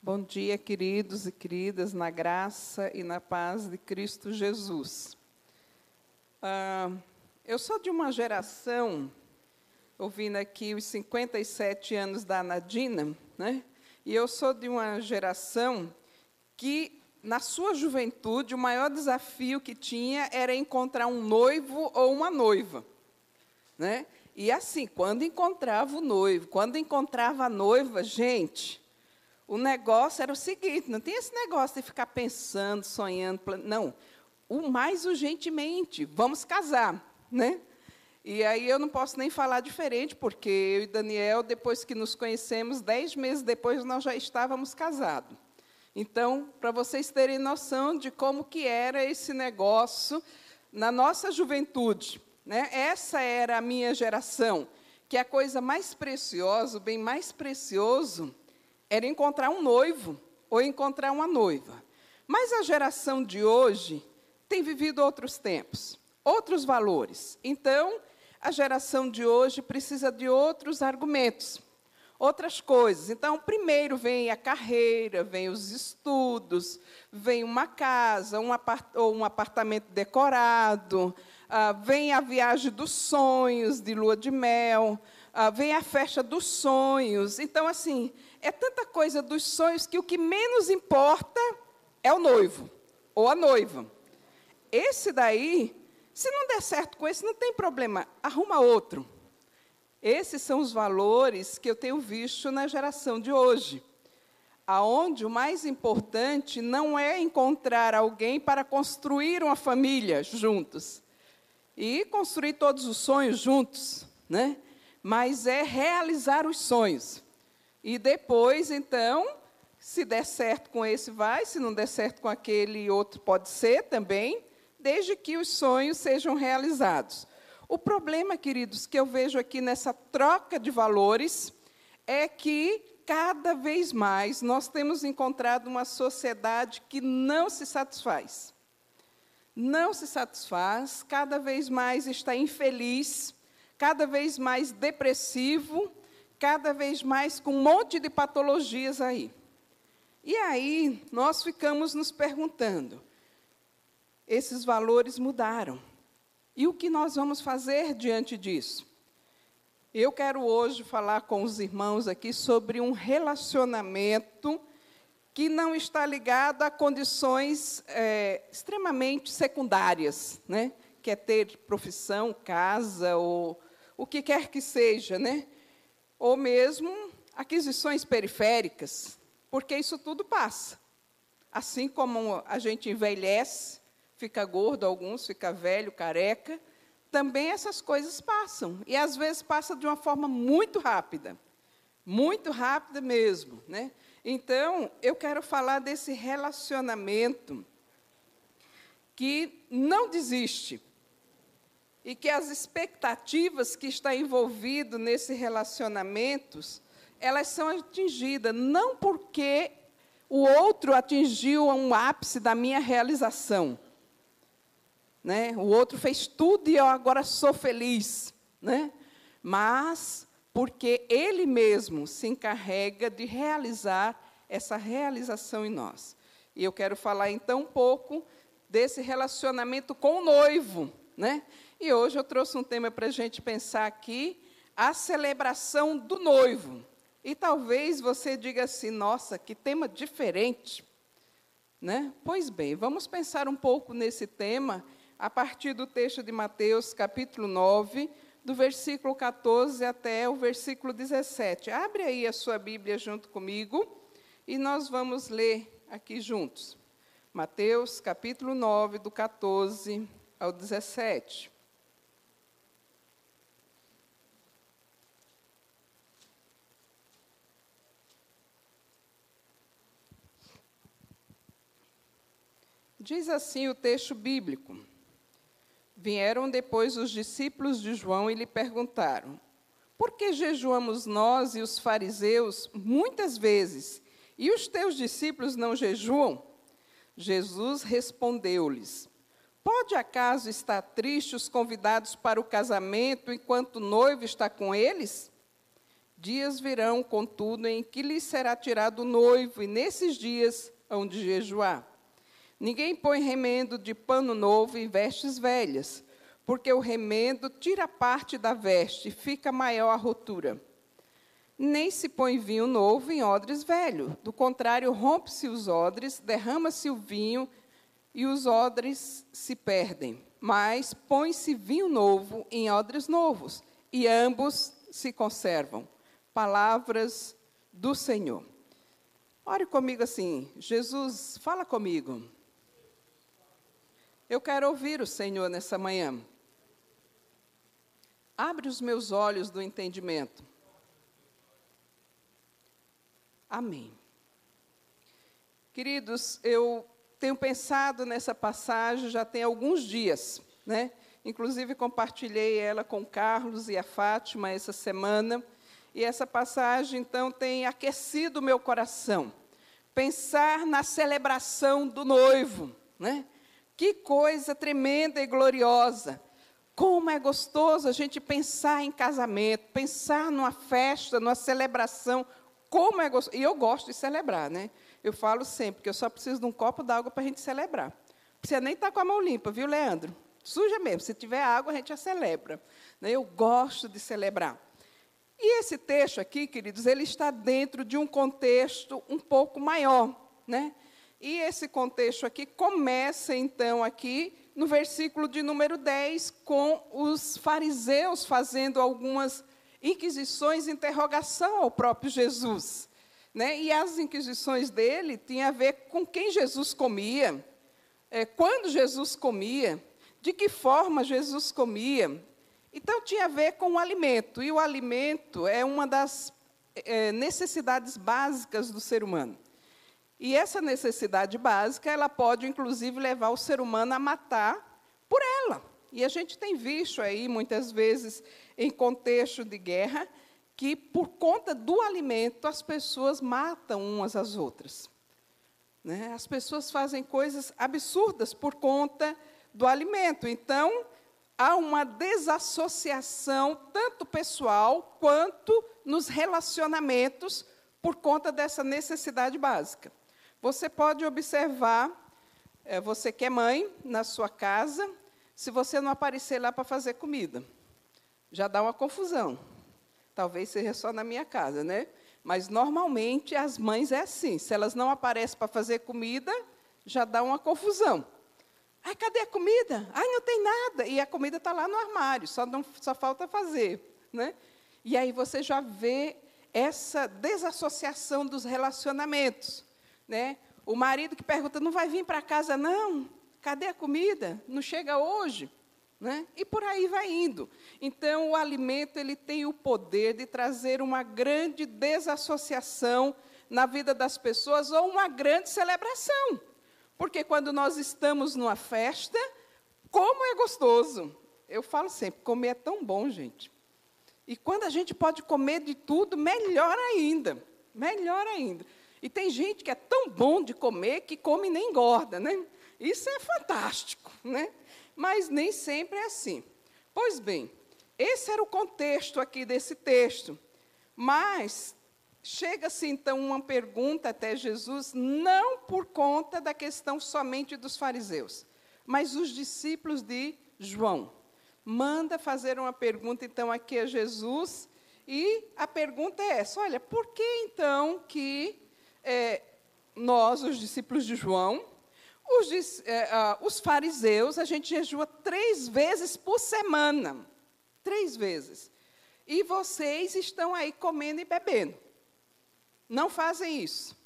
Bom dia, queridos e queridas, na graça e na paz de Cristo Jesus. Ah, eu sou de uma geração, ouvindo aqui os 57 anos da Nadina, né? e eu sou de uma geração que, na sua juventude, o maior desafio que tinha era encontrar um noivo ou uma noiva. Né? E assim, quando encontrava o noivo, quando encontrava a noiva, gente, o negócio era o seguinte: não tem esse negócio de ficar pensando, sonhando, plan... não. O mais urgentemente, vamos casar, né? E aí eu não posso nem falar diferente, porque eu e Daniel, depois que nos conhecemos, dez meses depois, nós já estávamos casados. Então, para vocês terem noção de como que era esse negócio na nossa juventude, né? Essa era a minha geração, que a coisa mais preciosa, o bem mais precioso, era encontrar um noivo ou encontrar uma noiva. Mas a geração de hoje tem vivido outros tempos, outros valores. Então, a geração de hoje precisa de outros argumentos, outras coisas. Então, primeiro vem a carreira, vem os estudos, vem uma casa, um ou um apartamento decorado, uh, vem a viagem dos sonhos, de lua de mel, uh, vem a festa dos sonhos. Então, assim, é tanta coisa dos sonhos que o que menos importa é o noivo ou a noiva. Esse daí, se não der certo com esse, não tem problema, arruma outro. Esses são os valores que eu tenho visto na geração de hoje. Aonde o mais importante não é encontrar alguém para construir uma família juntos e construir todos os sonhos juntos, né? Mas é realizar os sonhos. E depois, então, se der certo com esse, vai, se não der certo com aquele outro, pode ser também, desde que os sonhos sejam realizados. O problema, queridos, que eu vejo aqui nessa troca de valores é que cada vez mais nós temos encontrado uma sociedade que não se satisfaz. Não se satisfaz, cada vez mais está infeliz, cada vez mais depressivo, cada vez mais com um monte de patologias aí. E aí nós ficamos nos perguntando: esses valores mudaram. E o que nós vamos fazer diante disso? Eu quero hoje falar com os irmãos aqui sobre um relacionamento que não está ligado a condições é, extremamente secundárias, né? que é ter profissão, casa ou o que quer que seja, né? Ou mesmo aquisições periféricas, porque isso tudo passa. Assim como a gente envelhece, fica gordo, alguns fica velho, careca, também essas coisas passam. E às vezes passa de uma forma muito rápida. Muito rápida mesmo. Né? Então, eu quero falar desse relacionamento que não desiste e que as expectativas que está envolvido nesse relacionamentos, elas são atingidas não porque o outro atingiu um ápice da minha realização, né? O outro fez tudo e eu agora sou feliz, né? Mas porque ele mesmo se encarrega de realizar essa realização em nós. E eu quero falar então um pouco desse relacionamento com o noivo, né? E hoje eu trouxe um tema para a gente pensar aqui, a celebração do noivo. E talvez você diga assim, nossa, que tema diferente. Né? Pois bem, vamos pensar um pouco nesse tema a partir do texto de Mateus, capítulo 9, do versículo 14 até o versículo 17. Abre aí a sua Bíblia junto comigo e nós vamos ler aqui juntos. Mateus, capítulo 9, do 14 ao 17. Diz assim o texto bíblico: Vieram depois os discípulos de João e lhe perguntaram: Por que jejuamos nós e os fariseus muitas vezes, e os teus discípulos não jejuam? Jesus respondeu-lhes: Pode acaso estar triste os convidados para o casamento enquanto o noivo está com eles? Dias virão, contudo, em que lhe será tirado o noivo, e nesses dias hão de jejuar. Ninguém põe remendo de pano novo em vestes velhas, porque o remendo tira parte da veste e fica maior a rotura. Nem se põe vinho novo em odres velho, do contrário, rompe-se os odres, derrama-se o vinho e os odres se perdem. Mas põe-se vinho novo em odres novos, e ambos se conservam. Palavras do Senhor. Ore comigo assim, Jesus, fala comigo. Eu quero ouvir o Senhor nessa manhã. Abre os meus olhos do entendimento. Amém. Queridos, eu tenho pensado nessa passagem já tem alguns dias, né? Inclusive compartilhei ela com Carlos e a Fátima essa semana, e essa passagem então tem aquecido o meu coração. Pensar na celebração do noivo, né? Que coisa tremenda e gloriosa. Como é gostoso a gente pensar em casamento, pensar numa festa, numa celebração. Como é gostoso. E eu gosto de celebrar, né? Eu falo sempre que eu só preciso de um copo d'água para a gente celebrar. Não precisa nem estar tá com a mão limpa, viu, Leandro? Suja mesmo. Se tiver água, a gente já celebra. Né? Eu gosto de celebrar. E esse texto aqui, queridos, ele está dentro de um contexto um pouco maior, né? E esse contexto aqui começa, então, aqui no versículo de número 10, com os fariseus fazendo algumas inquisições, interrogação ao próprio Jesus. Né? E as inquisições dele tinham a ver com quem Jesus comia, é, quando Jesus comia, de que forma Jesus comia. Então, tinha a ver com o alimento. E o alimento é uma das é, necessidades básicas do ser humano. E essa necessidade básica, ela pode, inclusive, levar o ser humano a matar por ela. E a gente tem visto aí, muitas vezes, em contexto de guerra, que, por conta do alimento, as pessoas matam umas às outras. Né? As pessoas fazem coisas absurdas por conta do alimento. Então, há uma desassociação, tanto pessoal quanto nos relacionamentos, por conta dessa necessidade básica. Você pode observar, é, você que é mãe, na sua casa, se você não aparecer lá para fazer comida. Já dá uma confusão. Talvez seja só na minha casa, né? Mas normalmente as mães é assim. Se elas não aparecem para fazer comida, já dá uma confusão. Ai, cadê a comida? Ai, não tem nada. E a comida está lá no armário, só, não, só falta fazer. Né? E aí você já vê essa desassociação dos relacionamentos. Né? O marido que pergunta, não vai vir para casa, não? Cadê a comida? Não chega hoje? Né? E por aí vai indo. Então, o alimento ele tem o poder de trazer uma grande desassociação na vida das pessoas ou uma grande celebração. Porque quando nós estamos numa festa, como é gostoso. Eu falo sempre, comer é tão bom, gente. E quando a gente pode comer de tudo, melhor ainda. Melhor ainda. E tem gente que é tão bom de comer que come e nem engorda, né? Isso é fantástico, né? Mas nem sempre é assim. Pois bem, esse era o contexto aqui desse texto. Mas chega-se então uma pergunta até Jesus, não por conta da questão somente dos fariseus, mas os discípulos de João. Manda fazer uma pergunta então aqui a Jesus, e a pergunta é essa: olha, por que então que é, nós, os discípulos de João, os, é, os fariseus, a gente jejua três vezes por semana. Três vezes. E vocês estão aí comendo e bebendo. Não fazem isso.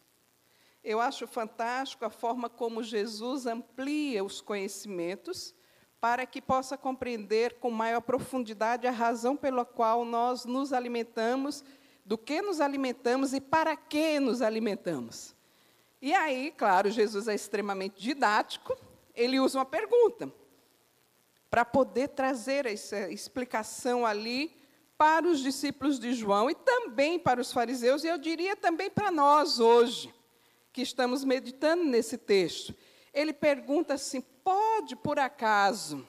Eu acho fantástico a forma como Jesus amplia os conhecimentos para que possa compreender com maior profundidade a razão pela qual nós nos alimentamos do que nos alimentamos e para que nos alimentamos. E aí, claro, Jesus é extremamente didático, ele usa uma pergunta para poder trazer essa explicação ali para os discípulos de João e também para os fariseus, e eu diria também para nós hoje, que estamos meditando nesse texto. Ele pergunta assim: pode, por acaso,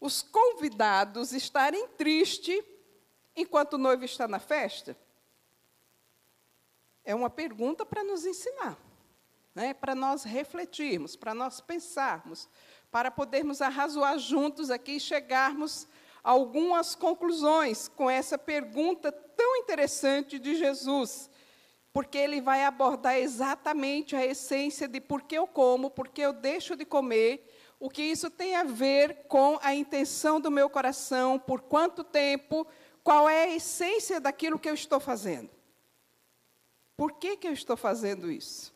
os convidados estarem tristes enquanto o noivo está na festa? É uma pergunta para nos ensinar, né? para nós refletirmos, para nós pensarmos, para podermos arrazoar juntos aqui e chegarmos a algumas conclusões com essa pergunta tão interessante de Jesus, porque ele vai abordar exatamente a essência de por que eu como, por que eu deixo de comer, o que isso tem a ver com a intenção do meu coração, por quanto tempo, qual é a essência daquilo que eu estou fazendo. Por que, que eu estou fazendo isso?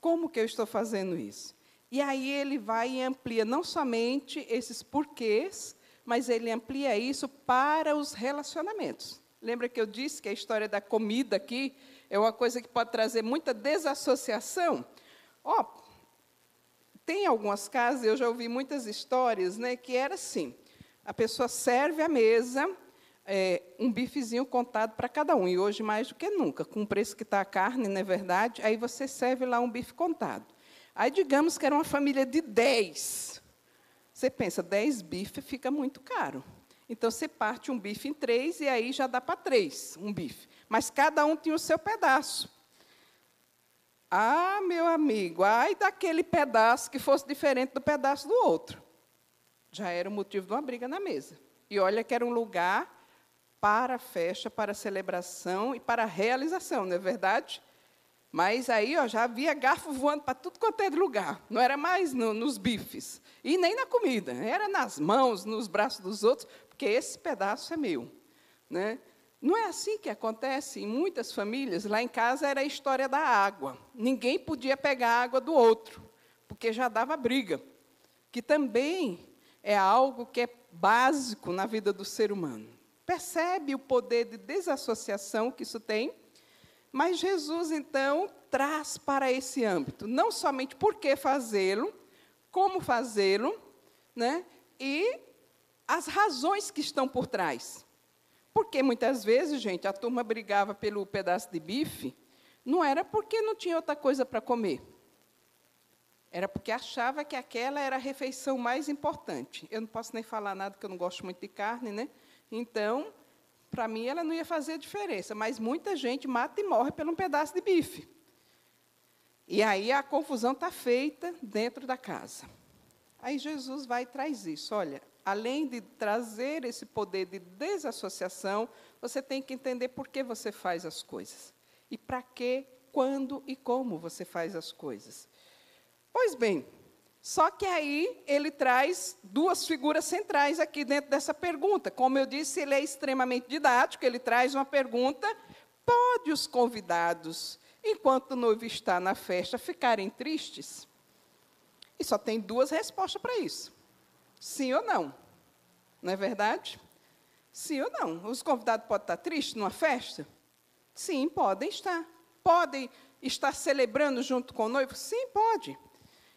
Como que eu estou fazendo isso? E aí ele vai e amplia não somente esses porquês, mas ele amplia isso para os relacionamentos. Lembra que eu disse que a história da comida aqui é uma coisa que pode trazer muita desassociação? Ó, oh, tem algumas casas, eu já ouvi muitas histórias, né, que era assim: a pessoa serve a mesa, é, um bifezinho contado para cada um, e hoje mais do que nunca, com o preço que está a carne, não é verdade? Aí você serve lá um bife contado. Aí, digamos que era uma família de 10. Você pensa, 10 bifes fica muito caro. Então, você parte um bife em três, e aí já dá para três, um bife. Mas cada um tinha o seu pedaço. Ah, meu amigo, ai daquele pedaço que fosse diferente do pedaço do outro. Já era o motivo de uma briga na mesa. E olha que era um lugar para a festa, para a celebração e para a realização, não é verdade? Mas aí ó, já havia garfo voando para tudo quanto é lugar. Não era mais no, nos bifes. E nem na comida. Era nas mãos, nos braços dos outros, porque esse pedaço é meu. Né? Não é assim que acontece em muitas famílias. Lá em casa era a história da água. Ninguém podia pegar a água do outro, porque já dava briga. Que também é algo que é básico na vida do ser humano. Percebe o poder de desassociação que isso tem? Mas Jesus, então, traz para esse âmbito, não somente por que fazê-lo, como fazê-lo, né? e as razões que estão por trás. Porque muitas vezes, gente, a turma brigava pelo pedaço de bife, não era porque não tinha outra coisa para comer. Era porque achava que aquela era a refeição mais importante. Eu não posso nem falar nada, porque eu não gosto muito de carne, né? Então, para mim, ela não ia fazer diferença. Mas muita gente mata e morre por um pedaço de bife. E aí a confusão está feita dentro da casa. Aí Jesus vai e traz isso. Olha, além de trazer esse poder de desassociação, você tem que entender por que você faz as coisas. E para que, quando e como você faz as coisas. Pois bem, só que aí ele traz duas figuras centrais aqui dentro dessa pergunta. Como eu disse, ele é extremamente didático, ele traz uma pergunta: pode os convidados, enquanto o noivo está na festa, ficarem tristes? E só tem duas respostas para isso. Sim ou não? Não é verdade? Sim ou não? Os convidados podem estar tristes numa festa? Sim, podem estar. Podem estar celebrando junto com o noivo? Sim, pode.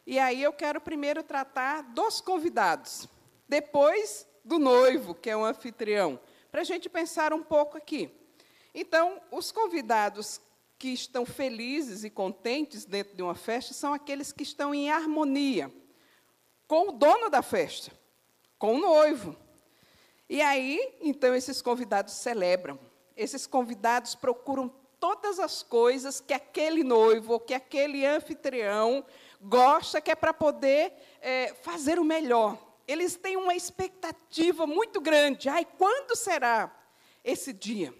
E aí eu quero primeiro tratar dos convidados, depois do noivo, que é o anfitrião, para a gente pensar um pouco aqui. Então, os convidados que estão felizes e contentes dentro de uma festa são aqueles que estão em harmonia com o dono da festa, com o noivo. E aí, então, esses convidados celebram. Esses convidados procuram todas as coisas que aquele noivo que aquele anfitrião gosta, que é para poder é, fazer o melhor. Eles têm uma expectativa muito grande. Ai, quando será esse dia?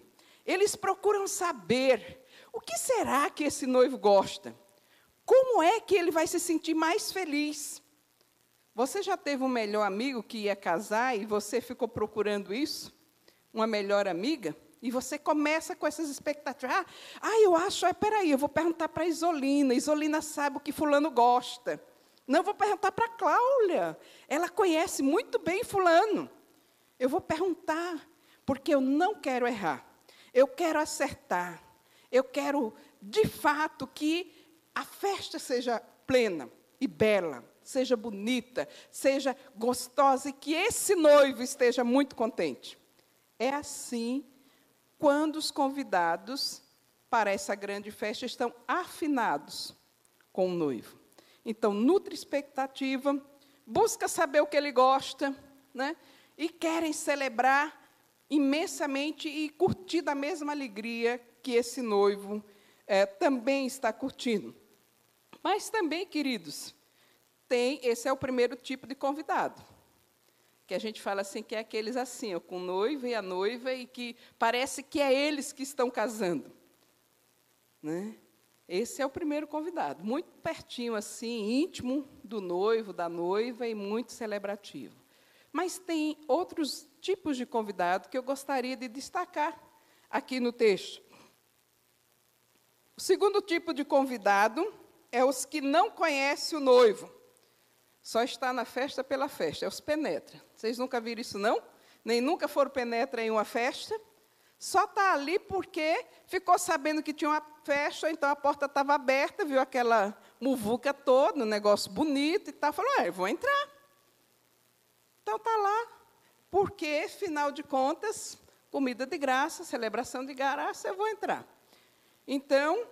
Eles procuram saber o que será que esse noivo gosta. Como é que ele vai se sentir mais feliz? Você já teve um melhor amigo que ia casar e você ficou procurando isso? Uma melhor amiga? E você começa com essas expectativas. Ah, ah eu acho, é, peraí, eu vou perguntar para a Isolina. Isolina sabe o que fulano gosta. Não, vou perguntar para a Cláudia. Ela conhece muito bem fulano. Eu vou perguntar, porque eu não quero errar. Eu quero acertar. Eu quero, de fato, que a festa seja plena e bela seja bonita, seja gostosa e que esse noivo esteja muito contente. É assim quando os convidados para essa grande festa estão afinados com o noivo. Então, nutre expectativa, busca saber o que ele gosta, né? e querem celebrar imensamente e curtir da mesma alegria que esse noivo é, também está curtindo. Mas também, queridos, tem, esse é o primeiro tipo de convidado. Que a gente fala assim, que é aqueles assim, ó, com o noivo e a noiva, e que parece que é eles que estão casando. Né? Esse é o primeiro convidado, muito pertinho assim, íntimo do noivo, da noiva e muito celebrativo. Mas tem outros tipos de convidado que eu gostaria de destacar aqui no texto. O segundo tipo de convidado é os que não conhecem o noivo. Só está na festa pela festa, é os penetra. Vocês nunca viram isso, não? Nem nunca foram penetra em uma festa? Só está ali porque ficou sabendo que tinha uma festa, então a porta estava aberta, viu aquela muvuca toda, um negócio bonito e tal, falou, ah, eu vou entrar. Então está lá, porque, final de contas, comida de graça, celebração de graça, eu vou entrar. Então,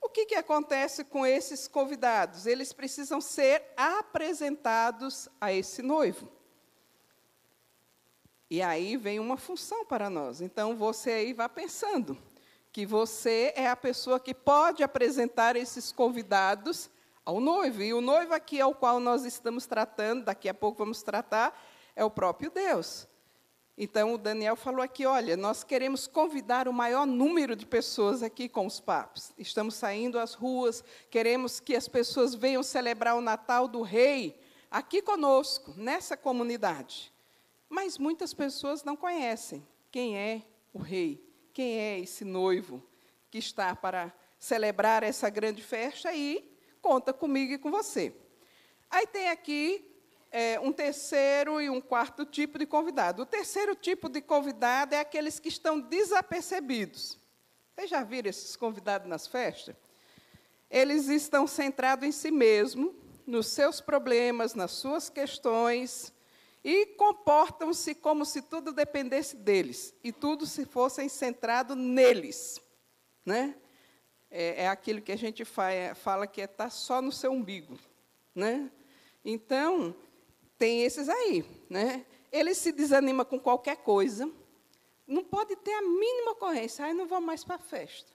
o que, que acontece com esses convidados? Eles precisam ser apresentados a esse noivo. E aí vem uma função para nós. Então você aí vá pensando que você é a pessoa que pode apresentar esses convidados ao noivo. E o noivo aqui ao qual nós estamos tratando, daqui a pouco vamos tratar, é o próprio Deus. Então o Daniel falou aqui, olha, nós queremos convidar o maior número de pessoas aqui com os papos. Estamos saindo às ruas, queremos que as pessoas venham celebrar o Natal do Rei aqui conosco, nessa comunidade. Mas muitas pessoas não conhecem quem é o rei, quem é esse noivo que está para celebrar essa grande festa e conta comigo e com você. Aí tem aqui é, um terceiro e um quarto tipo de convidado. O terceiro tipo de convidado é aqueles que estão desapercebidos. Vocês já viram esses convidados nas festas? Eles estão centrados em si mesmo, nos seus problemas, nas suas questões, e comportam-se como se tudo dependesse deles e tudo se fosse centrado neles, né? É, é aquilo que a gente fala, fala que é estar tá só no seu umbigo, né? Então tem esses aí, né? Ele se desanima com qualquer coisa, não pode ter a mínima ocorrência. Ai, não vou mais para a festa.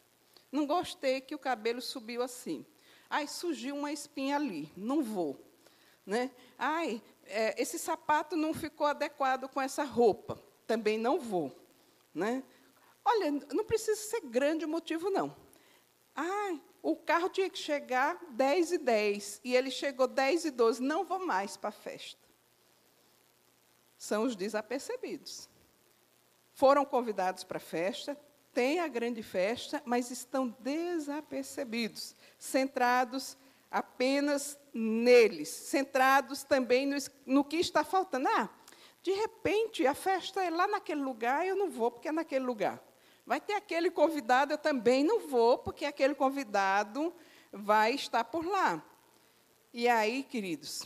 Não gostei que o cabelo subiu assim. Ai, surgiu uma espinha ali. Não vou. Né? Ai, é, esse sapato não ficou adequado com essa roupa, também não vou. Né? Olha, não precisa ser grande o motivo, não. Ah, o carro tinha que chegar 10 e 10, e ele chegou 10 e 12, não vou mais para a festa. São os desapercebidos. Foram convidados para a festa, têm a grande festa, mas estão desapercebidos, centrados apenas neles, centrados também no, no que está faltando. Ah, de repente, a festa é lá naquele lugar, eu não vou porque é naquele lugar. Vai ter aquele convidado, eu também não vou, porque aquele convidado vai estar por lá. E aí, queridos,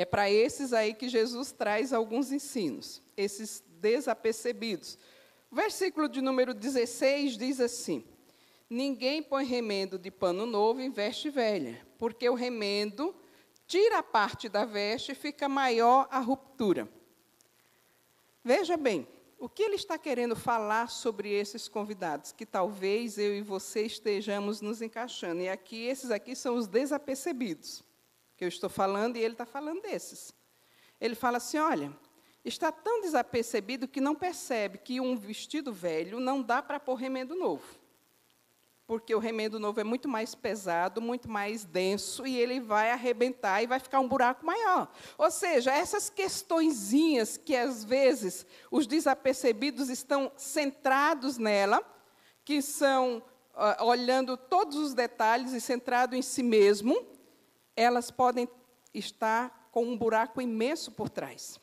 é para esses aí que Jesus traz alguns ensinos, esses desapercebidos. O versículo de número 16 diz assim: Ninguém põe remendo de pano novo em veste velha, porque o remendo tira a parte da veste e fica maior a ruptura. Veja bem, o que ele está querendo falar sobre esses convidados, que talvez eu e você estejamos nos encaixando. E aqui, esses aqui são os desapercebidos, que eu estou falando, e ele está falando desses. Ele fala assim: olha, está tão desapercebido que não percebe que um vestido velho não dá para pôr remendo novo porque o remendo novo é muito mais pesado, muito mais denso, e ele vai arrebentar e vai ficar um buraco maior. Ou seja, essas questõezinhas que às vezes os desapercebidos estão centrados nela, que são uh, olhando todos os detalhes e centrado em si mesmo, elas podem estar com um buraco imenso por trás.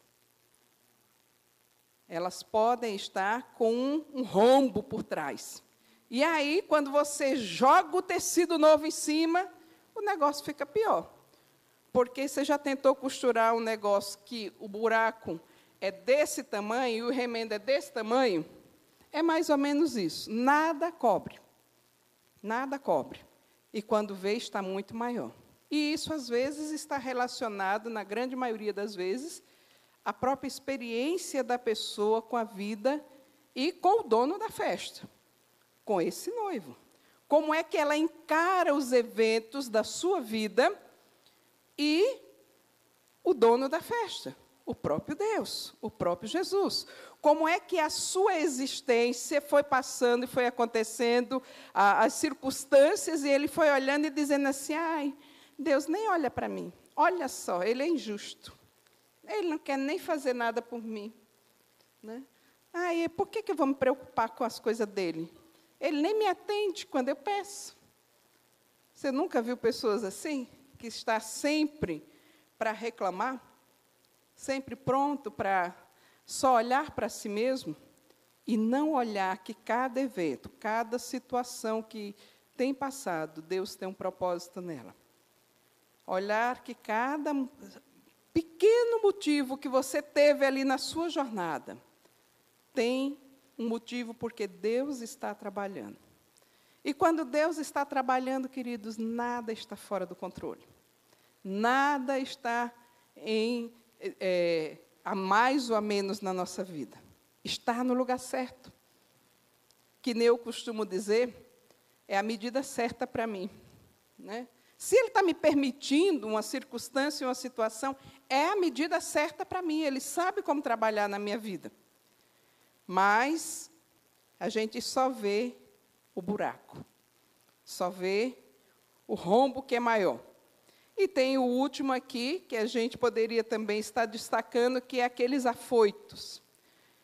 Elas podem estar com um, um rombo por trás. E aí, quando você joga o tecido novo em cima, o negócio fica pior. Porque você já tentou costurar um negócio que o buraco é desse tamanho e o remendo é desse tamanho? É mais ou menos isso. Nada cobre. Nada cobre. E quando vê, está muito maior. E isso, às vezes, está relacionado, na grande maioria das vezes, à própria experiência da pessoa com a vida e com o dono da festa com esse noivo. como é que ela encara os eventos da sua vida e o dono da festa, o próprio Deus, o próprio Jesus. Como é que a sua existência foi passando e foi acontecendo, a, as circunstâncias, e ele foi olhando e dizendo assim: ai, Deus nem olha para mim, olha só, ele é injusto. Ele não quer nem fazer nada por mim. Né? Ai, por que, que eu vou me preocupar com as coisas dele? Ele nem me atende quando eu peço. Você nunca viu pessoas assim? Que está sempre para reclamar? Sempre pronto para só olhar para si mesmo? E não olhar que cada evento, cada situação que tem passado, Deus tem um propósito nela. Olhar que cada pequeno motivo que você teve ali na sua jornada tem um motivo porque Deus está trabalhando. E quando Deus está trabalhando, queridos, nada está fora do controle. Nada está em é, a mais ou a menos na nossa vida. Está no lugar certo. Que nem eu costumo dizer, é a medida certa para mim. Né? Se Ele está me permitindo uma circunstância, uma situação, é a medida certa para mim. Ele sabe como trabalhar na minha vida. Mas a gente só vê o buraco, só vê o rombo que é maior. E tem o último aqui, que a gente poderia também estar destacando, que é aqueles afoitos.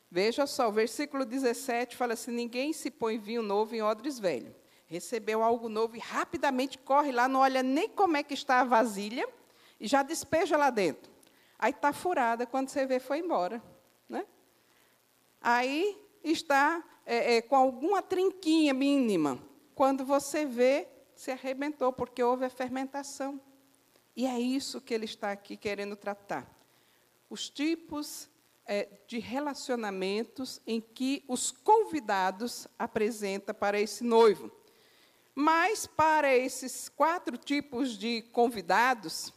Veja só, o versículo 17 fala assim: Ninguém se põe vinho novo em odres velho. Recebeu algo novo e rapidamente corre lá, não olha nem como é que está a vasilha e já despeja lá dentro. Aí está furada, quando você vê, foi embora. Né? aí está é, é, com alguma trinquinha mínima. Quando você vê, se arrebentou, porque houve a fermentação. E é isso que ele está aqui querendo tratar. Os tipos é, de relacionamentos em que os convidados apresentam para esse noivo. Mas para esses quatro tipos de convidados,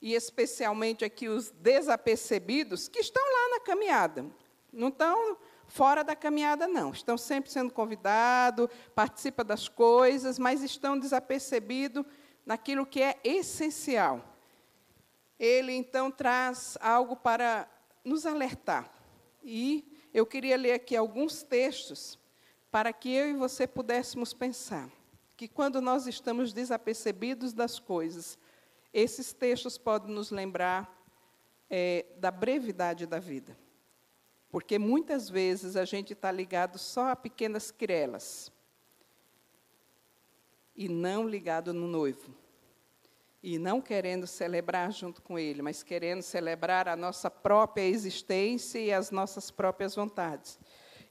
e especialmente aqui os desapercebidos, que estão lá na caminhada, não estão fora da caminhada, não. Estão sempre sendo convidados, participam das coisas, mas estão desapercebidos naquilo que é essencial. Ele, então, traz algo para nos alertar. E eu queria ler aqui alguns textos para que eu e você pudéssemos pensar que quando nós estamos desapercebidos das coisas, esses textos podem nos lembrar é, da brevidade da vida. Porque muitas vezes a gente está ligado só a pequenas querelas e não ligado no noivo. E não querendo celebrar junto com ele, mas querendo celebrar a nossa própria existência e as nossas próprias vontades.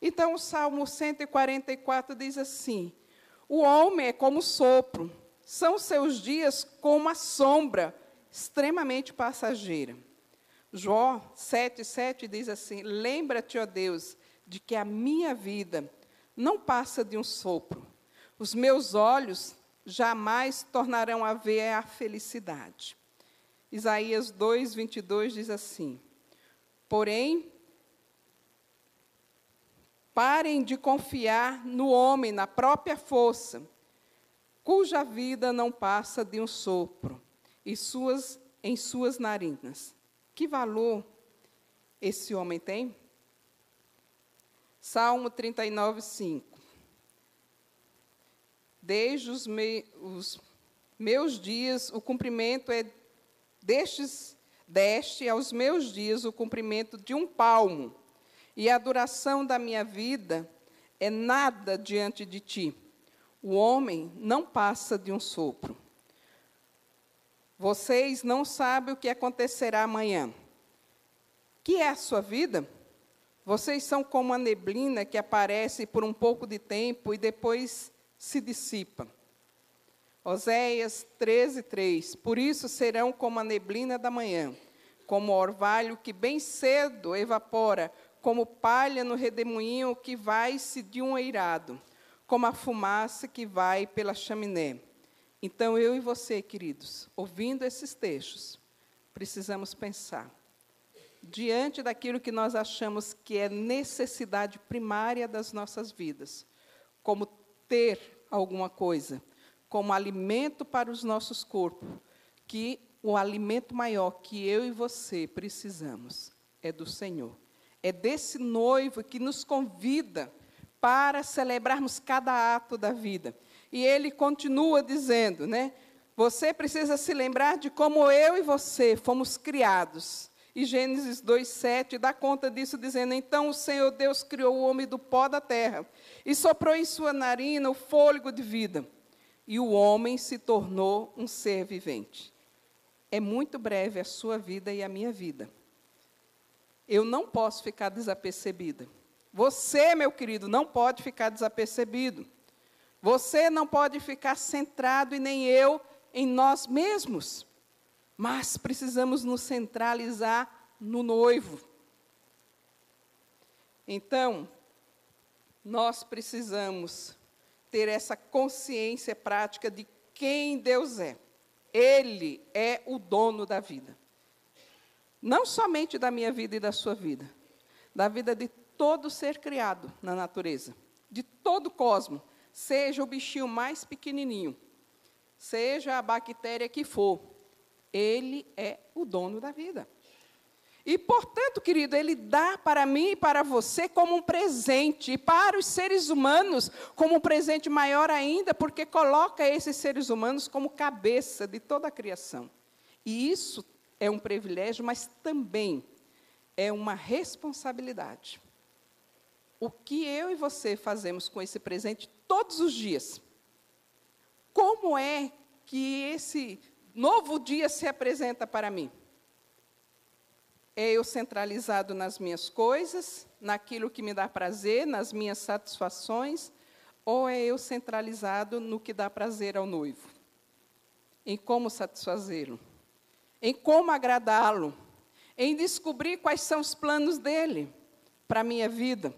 Então, o Salmo 144 diz assim: O homem é como sopro, são seus dias como a sombra, extremamente passageira. Jó 7,7 diz assim: Lembra-te, ó Deus, de que a minha vida não passa de um sopro. Os meus olhos jamais tornarão a ver a felicidade. Isaías 2, 22 diz assim: Porém, parem de confiar no homem, na própria força, cuja vida não passa de um sopro, e suas, em suas narinas. Que valor esse homem tem? Salmo 39, 5. Desde os, me, os meus dias, o cumprimento é destes, deste aos meus dias o cumprimento de um palmo, e a duração da minha vida é nada diante de ti. O homem não passa de um sopro. Vocês não sabem o que acontecerá amanhã. Que é a sua vida? Vocês são como a neblina que aparece por um pouco de tempo e depois se dissipa. Oséias 13, 3. Por isso serão como a neblina da manhã, como o orvalho que bem cedo evapora, como palha no redemoinho que vai-se de um eirado, como a fumaça que vai pela chaminé. Então, eu e você, queridos, ouvindo esses textos, precisamos pensar. Diante daquilo que nós achamos que é necessidade primária das nossas vidas, como ter alguma coisa como alimento para os nossos corpos, que o alimento maior que eu e você precisamos é do Senhor. É desse noivo que nos convida para celebrarmos cada ato da vida. E ele continua dizendo, né? Você precisa se lembrar de como eu e você fomos criados. E Gênesis 2:7 dá conta disso dizendo: "Então o Senhor Deus criou o homem do pó da terra e soprou em sua narina o fôlego de vida, e o homem se tornou um ser vivente." É muito breve a sua vida e a minha vida. Eu não posso ficar desapercebida. Você, meu querido, não pode ficar desapercebido. Você não pode ficar centrado, e nem eu, em nós mesmos. Mas precisamos nos centralizar no noivo. Então, nós precisamos ter essa consciência prática de quem Deus é. Ele é o dono da vida. Não somente da minha vida e da sua vida, da vida de todo ser criado na natureza, de todo o cosmos seja o bichinho mais pequenininho, seja a bactéria que for, ele é o dono da vida. E, portanto, querido, ele dá para mim e para você como um presente, e para os seres humanos como um presente maior ainda, porque coloca esses seres humanos como cabeça de toda a criação. E isso é um privilégio, mas também é uma responsabilidade. O que eu e você fazemos com esse presente todos os dias. Como é que esse novo dia se apresenta para mim? É eu centralizado nas minhas coisas, naquilo que me dá prazer, nas minhas satisfações, ou é eu centralizado no que dá prazer ao noivo? Em como satisfazê-lo? Em como agradá-lo? Em descobrir quais são os planos dele para a minha vida?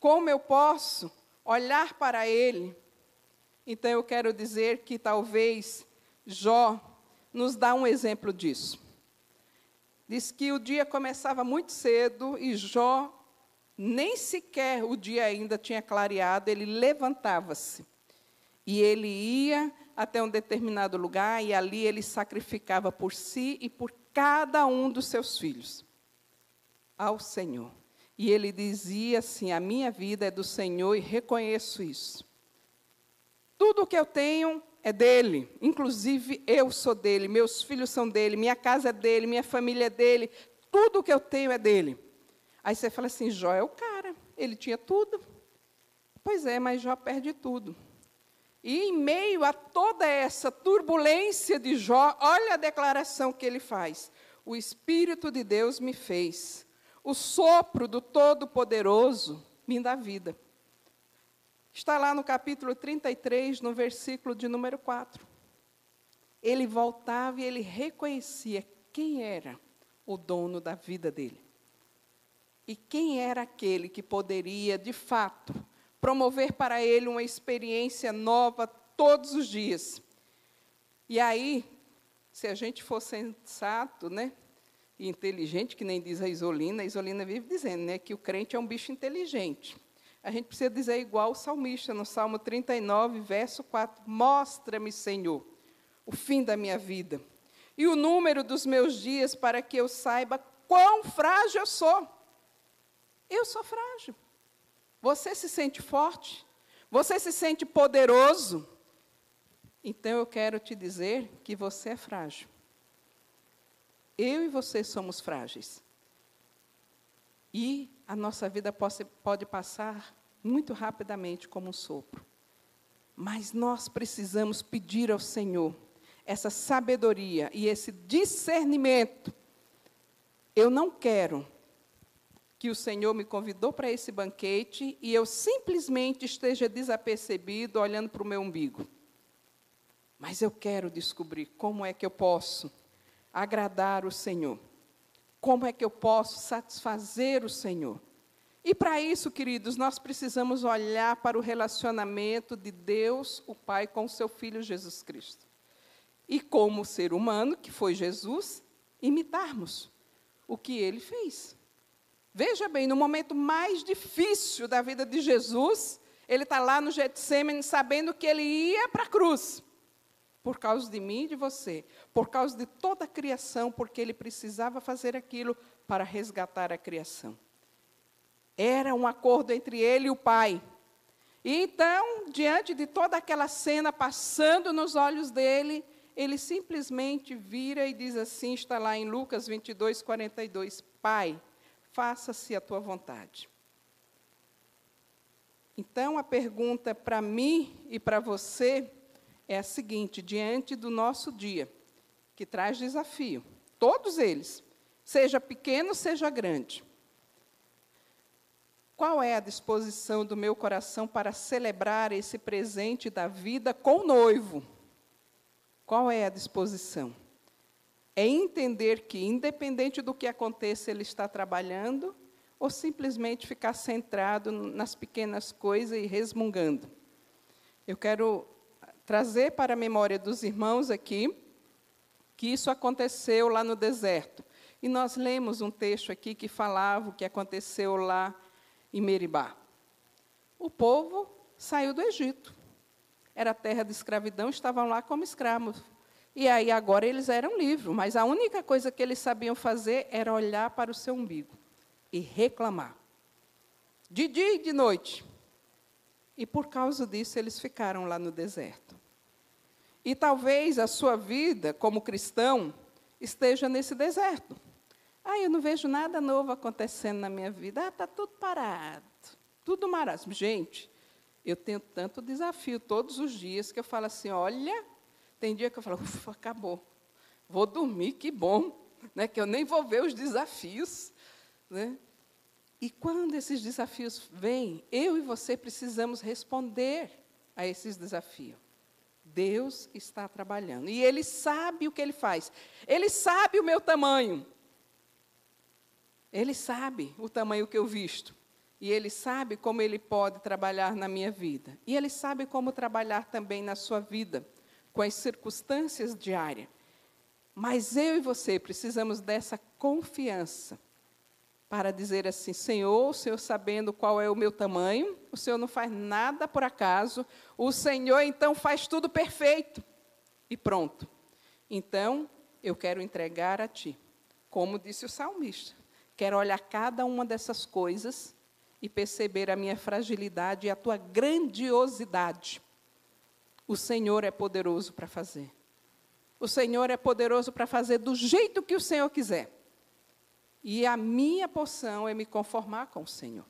Como eu posso olhar para ele. Então eu quero dizer que talvez Jó nos dá um exemplo disso. Diz que o dia começava muito cedo e Jó nem sequer o dia ainda tinha clareado, ele levantava-se. E ele ia até um determinado lugar e ali ele sacrificava por si e por cada um dos seus filhos ao Senhor. E ele dizia assim: A minha vida é do Senhor e reconheço isso. Tudo o que eu tenho é dele, inclusive eu sou dele, meus filhos são dele, minha casa é dele, minha família é dele, tudo o que eu tenho é dele. Aí você fala assim: Jó é o cara, ele tinha tudo. Pois é, mas Jó perde tudo. E em meio a toda essa turbulência de Jó, olha a declaração que ele faz: O Espírito de Deus me fez o sopro do Todo-Poderoso me dá vida. Está lá no capítulo 33, no versículo de número 4. Ele voltava e ele reconhecia quem era o dono da vida dele. E quem era aquele que poderia, de fato, promover para ele uma experiência nova todos os dias. E aí, se a gente for sensato, né, e inteligente, que nem diz a Isolina. A Isolina vive dizendo né, que o crente é um bicho inteligente. A gente precisa dizer igual o salmista, no Salmo 39, verso 4. Mostra-me, Senhor, o fim da minha vida e o número dos meus dias, para que eu saiba quão frágil eu sou. Eu sou frágil. Você se sente forte? Você se sente poderoso? Então eu quero te dizer que você é frágil. Eu e você somos frágeis. E a nossa vida pode, pode passar muito rapidamente como um sopro. Mas nós precisamos pedir ao Senhor essa sabedoria e esse discernimento. Eu não quero que o Senhor me convidou para esse banquete e eu simplesmente esteja desapercebido olhando para o meu umbigo. Mas eu quero descobrir como é que eu posso agradar o Senhor? Como é que eu posso satisfazer o Senhor? E para isso, queridos, nós precisamos olhar para o relacionamento de Deus, o Pai, com o seu Filho Jesus Cristo. E como ser humano, que foi Jesus, imitarmos o que ele fez. Veja bem, no momento mais difícil da vida de Jesus, Ele está lá no Getsemane sabendo que ele ia para a cruz. Por causa de mim e de você. Por causa de toda a criação, porque ele precisava fazer aquilo para resgatar a criação. Era um acordo entre ele e o Pai. E então, diante de toda aquela cena passando nos olhos dele, ele simplesmente vira e diz assim: está lá em Lucas 22, 42, Pai, faça-se a tua vontade. Então, a pergunta para mim e para você é a seguinte: diante do nosso dia, que traz desafio, todos eles, seja pequeno, seja grande, qual é a disposição do meu coração para celebrar esse presente da vida com o noivo? Qual é a disposição? É entender que, independente do que aconteça, ele está trabalhando ou simplesmente ficar centrado nas pequenas coisas e resmungando. Eu quero trazer para a memória dos irmãos aqui que isso aconteceu lá no deserto. E nós lemos um texto aqui que falava o que aconteceu lá em Meribá. O povo saiu do Egito. Era terra de escravidão, estavam lá como escravos. E aí agora eles eram livres, mas a única coisa que eles sabiam fazer era olhar para o seu umbigo e reclamar. De dia e de noite. E por causa disso eles ficaram lá no deserto. E talvez a sua vida como cristão esteja nesse deserto. Ah, eu não vejo nada novo acontecendo na minha vida. Ah, está tudo parado. Tudo marasmo. Gente, eu tenho tanto desafio todos os dias que eu falo assim: olha, tem dia que eu falo, ufa, acabou. Vou dormir, que bom. Né, que eu nem vou ver os desafios. Né? E quando esses desafios vêm, eu e você precisamos responder a esses desafios. Deus está trabalhando. E Ele sabe o que Ele faz. Ele sabe o meu tamanho. Ele sabe o tamanho que eu visto. E Ele sabe como Ele pode trabalhar na minha vida. E Ele sabe como trabalhar também na sua vida, com as circunstâncias diárias. Mas eu e você precisamos dessa confiança para dizer assim: Senhor, o Senhor sabendo qual é o meu tamanho, o Senhor não faz nada por acaso, o Senhor então faz tudo perfeito. E pronto. Então, eu quero entregar a Ti. Como disse o salmista, quero olhar cada uma dessas coisas e perceber a minha fragilidade e a Tua grandiosidade. O Senhor é poderoso para fazer. O Senhor é poderoso para fazer do jeito que o Senhor quiser. E a minha porção é me conformar com o Senhor.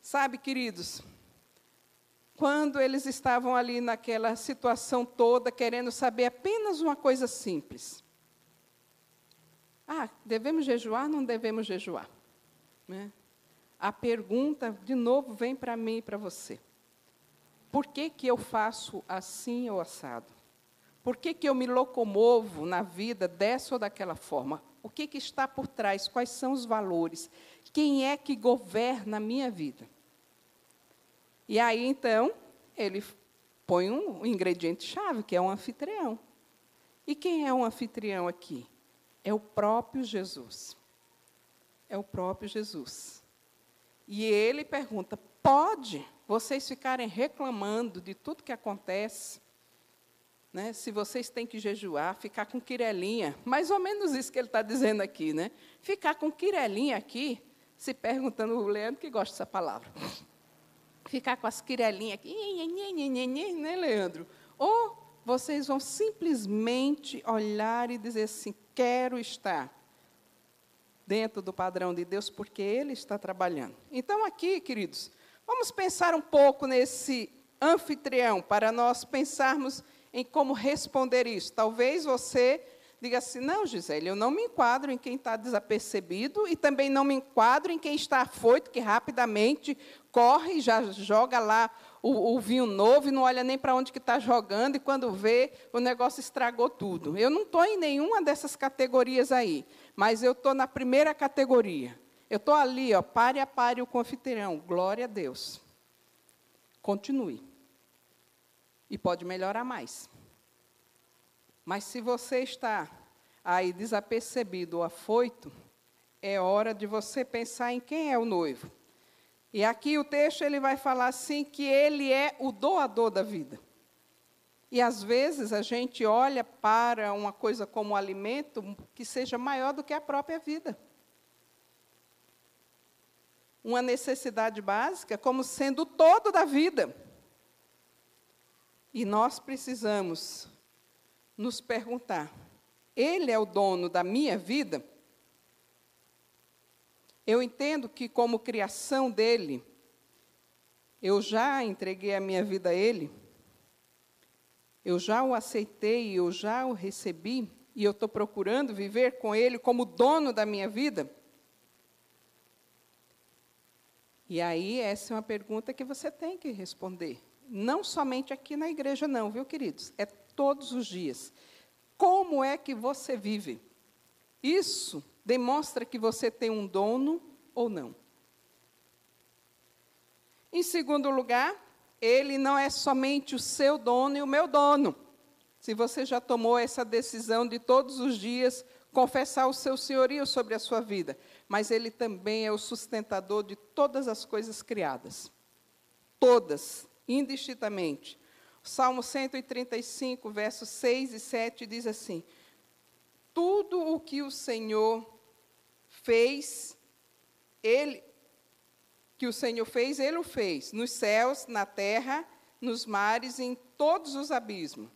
Sabe, queridos, quando eles estavam ali naquela situação toda, querendo saber apenas uma coisa simples. Ah, devemos jejuar? Não devemos jejuar. Né? A pergunta, de novo, vem para mim e para você. Por que, que eu faço assim ou assado? Por que, que eu me locomovo na vida dessa ou daquela forma? O que, que está por trás? Quais são os valores? Quem é que governa a minha vida? E aí, então, ele põe um ingrediente-chave, que é um anfitrião. E quem é um anfitrião aqui? É o próprio Jesus. É o próprio Jesus. E ele pergunta: pode vocês ficarem reclamando de tudo que acontece? Né? Se vocês têm que jejuar, ficar com quirelinha, mais ou menos isso que ele está dizendo aqui, né? Ficar com quirelinha aqui, se perguntando, o Leandro que gosta dessa palavra. Ficar com as quirelinhas aqui, né, Leandro? Ou vocês vão simplesmente olhar e dizer assim: quero estar dentro do padrão de Deus, porque Ele está trabalhando. Então, aqui, queridos, vamos pensar um pouco nesse anfitrião, para nós pensarmos em como responder isso. Talvez você diga assim: não, Gisele, eu não me enquadro em quem está desapercebido e também não me enquadro em quem está afoito, que rapidamente corre e já joga lá o, o vinho novo e não olha nem para onde que está jogando, e quando vê, o negócio estragou tudo. Eu não estou em nenhuma dessas categorias aí, mas eu estou na primeira categoria. Eu estou ali, ó, pare a pare o anfitrião. Glória a Deus. Continue e pode melhorar mais. Mas se você está aí desapercebido ou afoito, é hora de você pensar em quem é o noivo. E aqui o texto ele vai falar assim que ele é o doador da vida. E às vezes a gente olha para uma coisa como alimento que seja maior do que a própria vida. Uma necessidade básica como sendo o todo da vida. E nós precisamos nos perguntar: Ele é o dono da minha vida? Eu entendo que, como criação dele, eu já entreguei a minha vida a ele, eu já o aceitei, eu já o recebi, e eu estou procurando viver com ele como dono da minha vida. E aí, essa é uma pergunta que você tem que responder. Não somente aqui na igreja, não, viu, queridos? É todos os dias. Como é que você vive? Isso demonstra que você tem um dono ou não. Em segundo lugar, ele não é somente o seu dono e o meu dono. Se você já tomou essa decisão de todos os dias confessar o seu senhorio sobre a sua vida, mas ele também é o sustentador de todas as coisas criadas. Todas, indistintamente. Salmo 135, versos 6 e 7 diz assim: Tudo o que o Senhor fez, ele que o Senhor fez, ele o fez, nos céus, na terra, nos mares e em todos os abismos.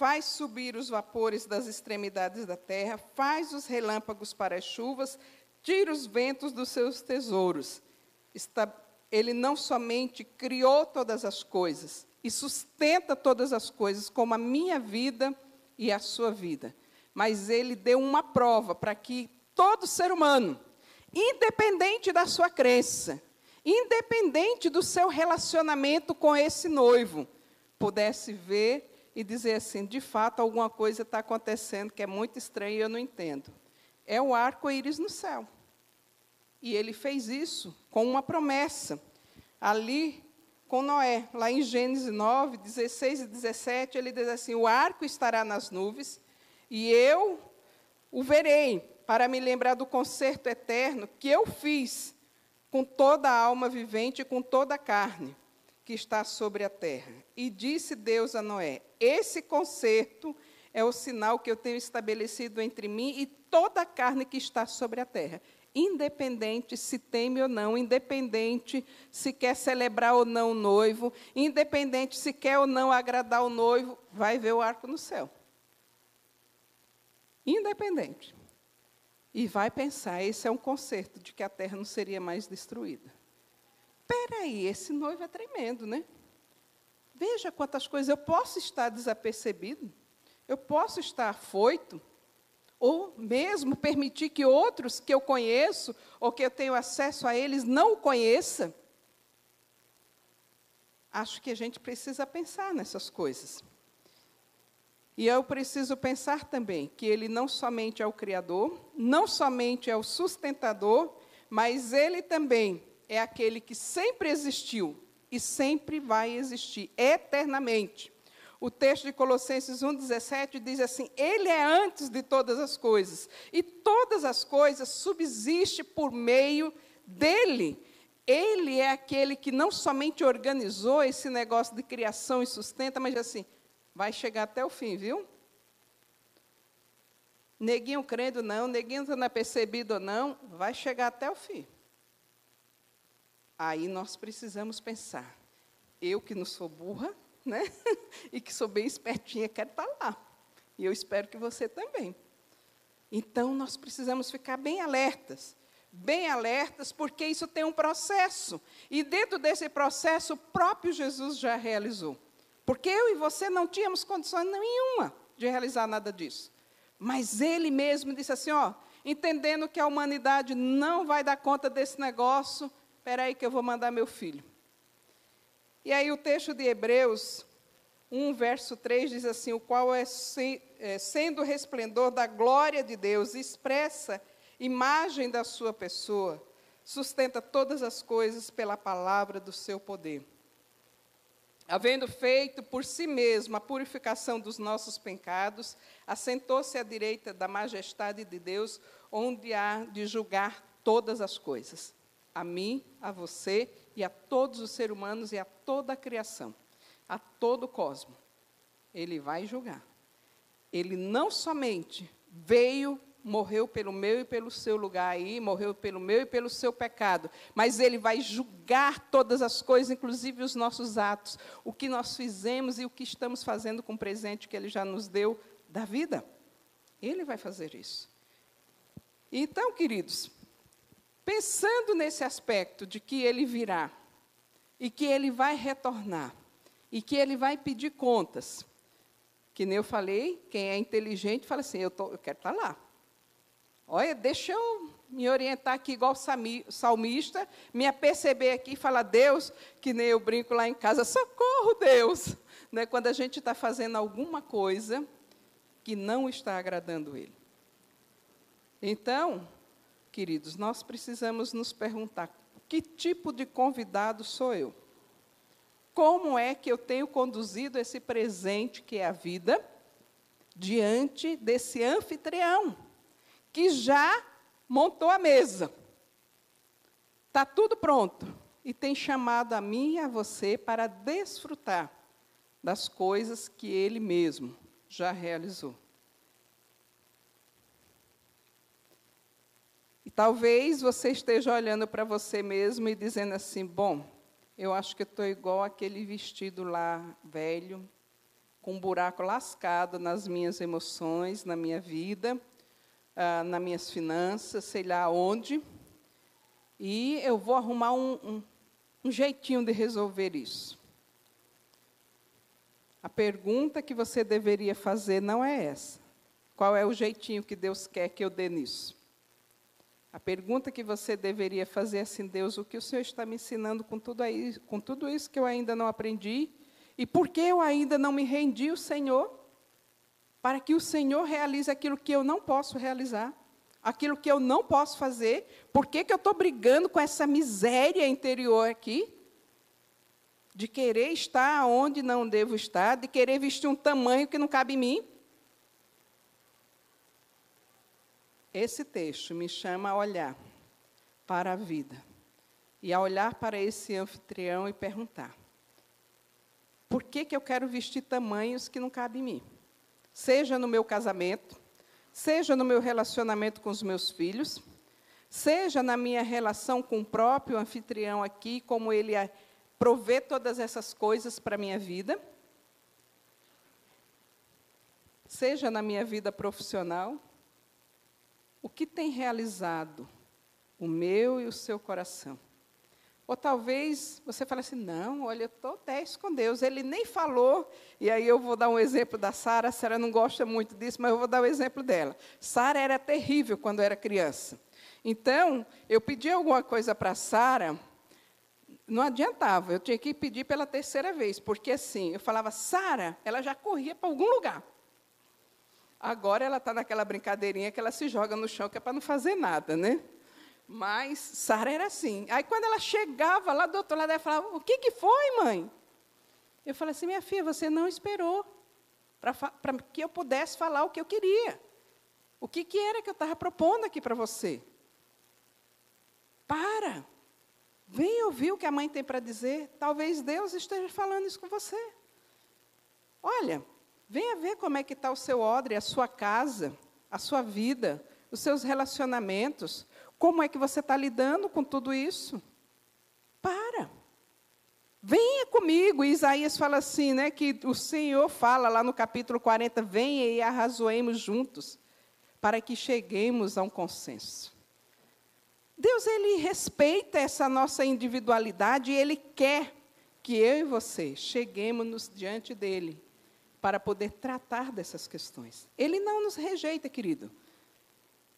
Faz subir os vapores das extremidades da terra, faz os relâmpagos para as chuvas, tira os ventos dos seus tesouros. Está, ele não somente criou todas as coisas e sustenta todas as coisas, como a minha vida e a sua vida, mas ele deu uma prova para que todo ser humano, independente da sua crença, independente do seu relacionamento com esse noivo, pudesse ver e dizer assim: de fato, alguma coisa está acontecendo que é muito estranha e eu não entendo. É o arco-íris no céu. E ele fez isso com uma promessa. Ali com Noé, lá em Gênesis 9, 16 e 17, ele diz assim: O arco estará nas nuvens, e eu o verei, para me lembrar do concerto eterno que eu fiz com toda a alma vivente e com toda a carne que está sobre a terra. E disse Deus a Noé: Esse concerto é o sinal que eu tenho estabelecido entre mim e toda a carne que está sobre a terra. Independente se teme ou não, independente se quer celebrar ou não o noivo, independente se quer ou não agradar o noivo, vai ver o arco no céu. Independente. E vai pensar, esse é um conserto de que a terra não seria mais destruída. Espera aí, esse noivo é tremendo, né? Veja quantas coisas eu posso estar desapercebido, eu posso estar afoito, ou mesmo permitir que outros que eu conheço ou que eu tenho acesso a eles não o conheçam. Acho que a gente precisa pensar nessas coisas. E eu preciso pensar também que ele não somente é o Criador, não somente é o sustentador, mas ele também é aquele que sempre existiu e sempre vai existir eternamente. O texto de Colossenses 1,17 diz assim: Ele é antes de todas as coisas, e todas as coisas subsistem por meio dele. Ele é aquele que não somente organizou esse negócio de criação e sustenta, mas assim, vai chegar até o fim, viu? Neguinho crendo não, neguinho não é percebido ou não, vai chegar até o fim. Aí nós precisamos pensar. Eu que não sou burra, né? e que sou bem espertinha, quero estar lá. E eu espero que você também. Então nós precisamos ficar bem alertas. Bem alertas, porque isso tem um processo. E dentro desse processo, o próprio Jesus já realizou. Porque eu e você não tínhamos condições nenhuma de realizar nada disso. Mas ele mesmo disse assim: ó, entendendo que a humanidade não vai dar conta desse negócio, espera aí que eu vou mandar meu filho. E aí o texto de Hebreus 1, verso 3 diz assim: o qual é, é sendo o resplendor da glória de Deus, expressa imagem da sua pessoa, sustenta todas as coisas pela palavra do seu poder havendo feito por si mesmo a purificação dos nossos pecados, assentou-se à direita da majestade de Deus, onde há de julgar todas as coisas. A mim, a você e a todos os seres humanos e a toda a criação, a todo o cosmo. Ele vai julgar. Ele não somente veio, morreu pelo meu e pelo seu lugar aí, morreu pelo meu e pelo seu pecado, mas ele vai julgar todas as coisas, inclusive os nossos atos, o que nós fizemos e o que estamos fazendo com o presente que ele já nos deu da vida. Ele vai fazer isso. Então, queridos, pensando nesse aspecto de que ele virá e que ele vai retornar e que ele vai pedir contas, que nem eu falei, quem é inteligente fala assim: eu, tô, eu quero estar lá. Olha, deixa eu me orientar aqui igual salmista, me aperceber aqui e falar, Deus, que nem eu brinco lá em casa, socorro, Deus. Né, quando a gente está fazendo alguma coisa que não está agradando Ele. Então, queridos, nós precisamos nos perguntar: que tipo de convidado sou eu? Como é que eu tenho conduzido esse presente que é a vida diante desse anfitrião que já montou a mesa? Está tudo pronto e tem chamado a mim e a você para desfrutar das coisas que ele mesmo já realizou. E talvez você esteja olhando para você mesmo e dizendo assim: bom, eu acho que estou igual aquele vestido lá velho, com um buraco lascado nas minhas emoções, na minha vida, ah, nas minhas finanças, sei lá onde. E eu vou arrumar um, um, um jeitinho de resolver isso. A pergunta que você deveria fazer não é essa. Qual é o jeitinho que Deus quer que eu dê nisso? A pergunta que você deveria fazer é assim, Deus, o que o Senhor está me ensinando com tudo, aí, com tudo isso que eu ainda não aprendi? E por que eu ainda não me rendi ao Senhor? Para que o Senhor realize aquilo que eu não posso realizar, aquilo que eu não posso fazer. Por que, que eu estou brigando com essa miséria interior aqui? De querer estar onde não devo estar, de querer vestir um tamanho que não cabe em mim. Esse texto me chama a olhar para a vida e a olhar para esse anfitrião e perguntar: por que, que eu quero vestir tamanhos que não cabem em mim? Seja no meu casamento, seja no meu relacionamento com os meus filhos, seja na minha relação com o próprio anfitrião aqui, como ele provê todas essas coisas para a minha vida, seja na minha vida profissional, o que tem realizado o meu e o seu coração? Ou talvez você fale assim: não, olha, eu estou 10 com Deus. Ele nem falou. E aí eu vou dar um exemplo da Sara. A Sara não gosta muito disso, mas eu vou dar o um exemplo dela. Sara era terrível quando era criança. Então, eu pedi alguma coisa para Sara, não adiantava, eu tinha que pedir pela terceira vez, porque assim, eu falava, Sara, ela já corria para algum lugar. Agora ela está naquela brincadeirinha que ela se joga no chão, que é para não fazer nada, né? Mas Sara era assim. Aí quando ela chegava lá do outro lado, ela falava: O que, que foi, mãe? Eu falei assim: Minha filha, você não esperou para que eu pudesse falar o que eu queria. O que, que era que eu estava propondo aqui para você? Para. Vem ouvir o que a mãe tem para dizer. Talvez Deus esteja falando isso com você. Olha, Venha ver como é que está o seu odre, a sua casa, a sua vida, os seus relacionamentos. Como é que você está lidando com tudo isso? Para. Venha comigo. E Isaías fala assim, né, que o Senhor fala lá no capítulo 40, venha e arrazoemos juntos, para que cheguemos a um consenso. Deus ele respeita essa nossa individualidade e ele quer que eu e você cheguemos diante dele para poder tratar dessas questões. Ele não nos rejeita, querido.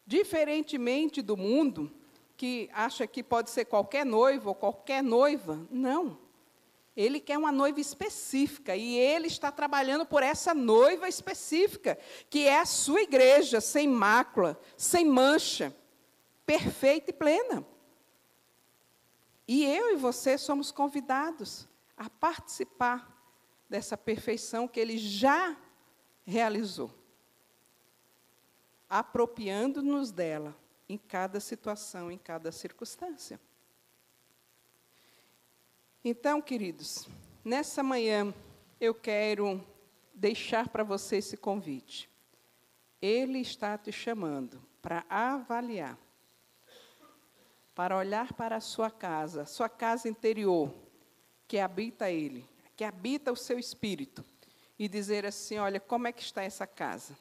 Diferentemente do mundo, que acha que pode ser qualquer noivo ou qualquer noiva, não. Ele quer uma noiva específica e ele está trabalhando por essa noiva específica, que é a sua igreja, sem mácula, sem mancha, perfeita e plena. E eu e você somos convidados a participar dessa perfeição que ele já realizou, apropriando-nos dela em cada situação, em cada circunstância. Então, queridos, nessa manhã eu quero deixar para você esse convite. Ele está te chamando para avaliar, para olhar para a sua casa, sua casa interior, que habita Ele, que habita o seu espírito, e dizer assim: olha, como é que está essa casa?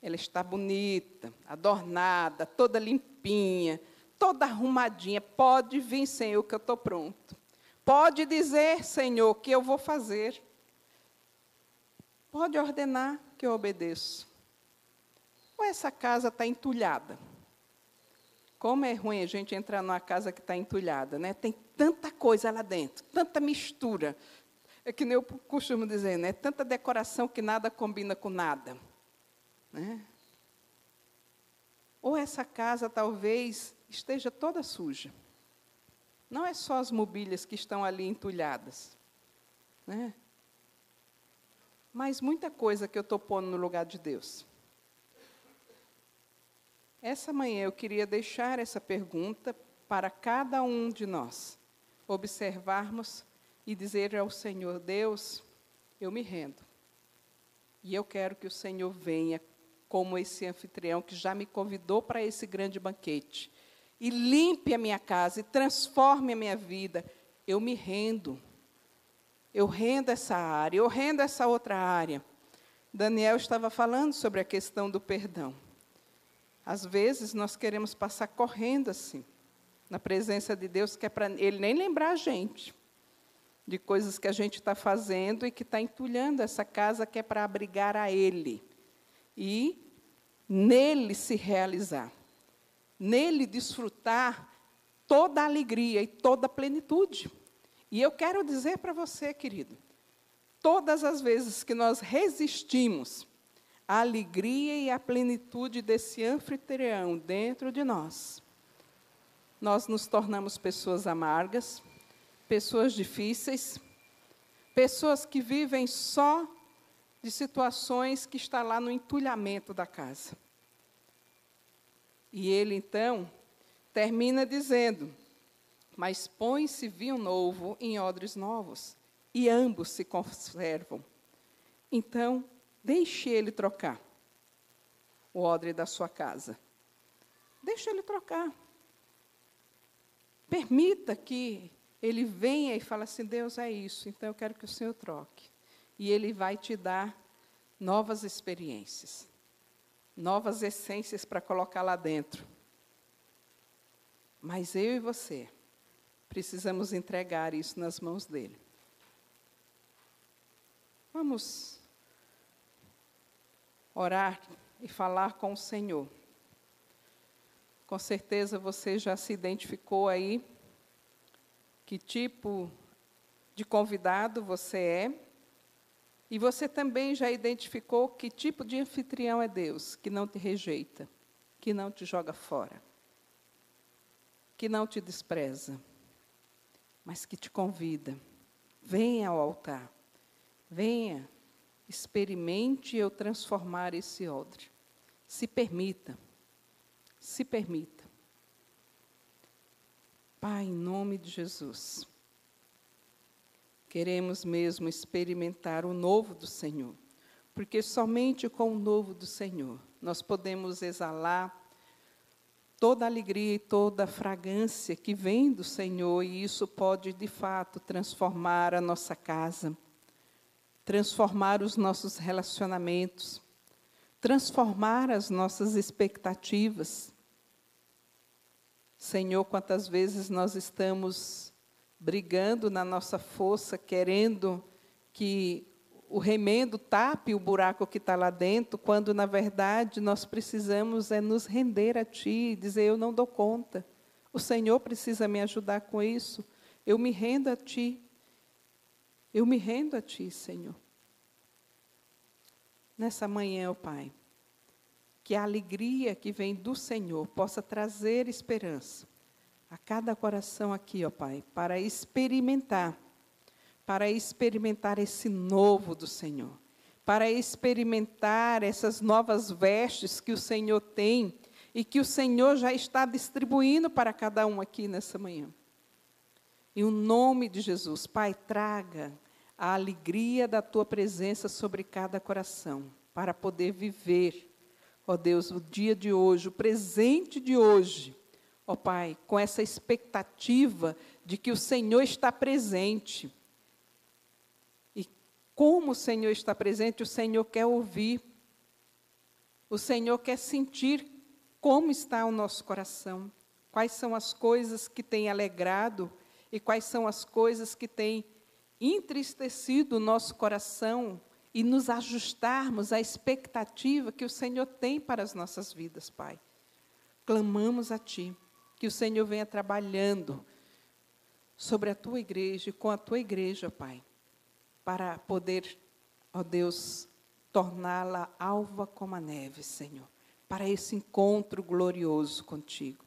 Ela está bonita, adornada, toda limpinha, toda arrumadinha. Pode vir, Senhor, que eu estou pronto. Pode dizer, Senhor, que eu vou fazer. Pode ordenar que eu obedeço. Ou essa casa está entulhada? Como é ruim a gente entrar numa casa que está entulhada, né? Tem tanta coisa lá dentro, tanta mistura. É que nem eu costumo dizer, né? Tanta decoração que nada combina com nada. Né? Ou essa casa talvez esteja toda suja. Não é só as mobílias que estão ali entulhadas. Né? Mas muita coisa que eu estou pondo no lugar de Deus. Essa manhã eu queria deixar essa pergunta para cada um de nós observarmos e dizer ao Senhor: Deus, eu me rendo. E eu quero que o Senhor venha como esse anfitrião que já me convidou para esse grande banquete. E limpe a minha casa e transforme a minha vida. Eu me rendo. Eu rendo essa área, eu rendo essa outra área. Daniel estava falando sobre a questão do perdão. Às vezes nós queremos passar correndo assim, na presença de Deus, que é para Ele nem lembrar a gente de coisas que a gente está fazendo e que está entulhando essa casa que é para abrigar a Ele e nele se realizar, nele desfrutar toda a alegria e toda a plenitude. E eu quero dizer para você, querido, todas as vezes que nós resistimos à alegria e à plenitude desse anfitrião dentro de nós, nós nos tornamos pessoas amargas, pessoas difíceis, pessoas que vivem só de situações que está lá no entulhamento da casa. E ele então termina dizendo: Mas põe-se vinho novo em odres novos, e ambos se conservam. Então, deixe ele trocar o odre da sua casa. Deixe ele trocar. Permita que ele venha e fale assim: Deus é isso, então eu quero que o Senhor troque e Ele vai te dar novas experiências, novas essências para colocar lá dentro. Mas eu e você precisamos entregar isso nas mãos dele. Vamos orar e falar com o Senhor. Com certeza você já se identificou aí que tipo de convidado você é. E você também já identificou que tipo de anfitrião é Deus, que não te rejeita, que não te joga fora, que não te despreza, mas que te convida. Venha ao altar, venha, experimente eu transformar esse odre. Se permita, se permita. Pai, em nome de Jesus. Queremos mesmo experimentar o novo do Senhor, porque somente com o novo do Senhor nós podemos exalar toda a alegria e toda a fragrância que vem do Senhor, e isso pode, de fato, transformar a nossa casa, transformar os nossos relacionamentos, transformar as nossas expectativas. Senhor, quantas vezes nós estamos brigando na nossa força, querendo que o remendo tape o buraco que está lá dentro, quando na verdade nós precisamos é nos render a Ti dizer: Eu não dou conta. O Senhor precisa me ajudar com isso. Eu me rendo a Ti. Eu me rendo a Ti, Senhor. Nessa manhã, ó Pai, que a alegria que vem do Senhor possa trazer esperança a cada coração aqui, ó Pai, para experimentar, para experimentar esse novo do Senhor, para experimentar essas novas vestes que o Senhor tem e que o Senhor já está distribuindo para cada um aqui nessa manhã. Em o nome de Jesus, Pai, traga a alegria da tua presença sobre cada coração, para poder viver, ó Deus, o dia de hoje, o presente de hoje, ó Pai, com essa expectativa de que o Senhor está presente. E como o Senhor está presente, o Senhor quer ouvir, o Senhor quer sentir como está o nosso coração, quais são as coisas que têm alegrado e quais são as coisas que têm entristecido o nosso coração e nos ajustarmos à expectativa que o Senhor tem para as nossas vidas, Pai. Clamamos a Ti, que o Senhor venha trabalhando sobre a Tua igreja e com a Tua igreja, Pai, para poder, ó Deus, torná-la alva como a neve, Senhor, para esse encontro glorioso contigo.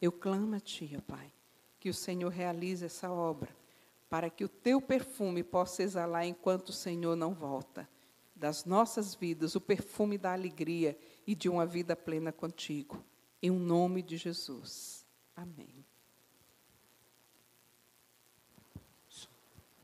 Eu clamo a Ti, ó Pai que o Senhor realize essa obra, para que o teu perfume possa exalar enquanto o Senhor não volta. Das nossas vidas, o perfume da alegria e de uma vida plena contigo. Em nome de Jesus. Amém.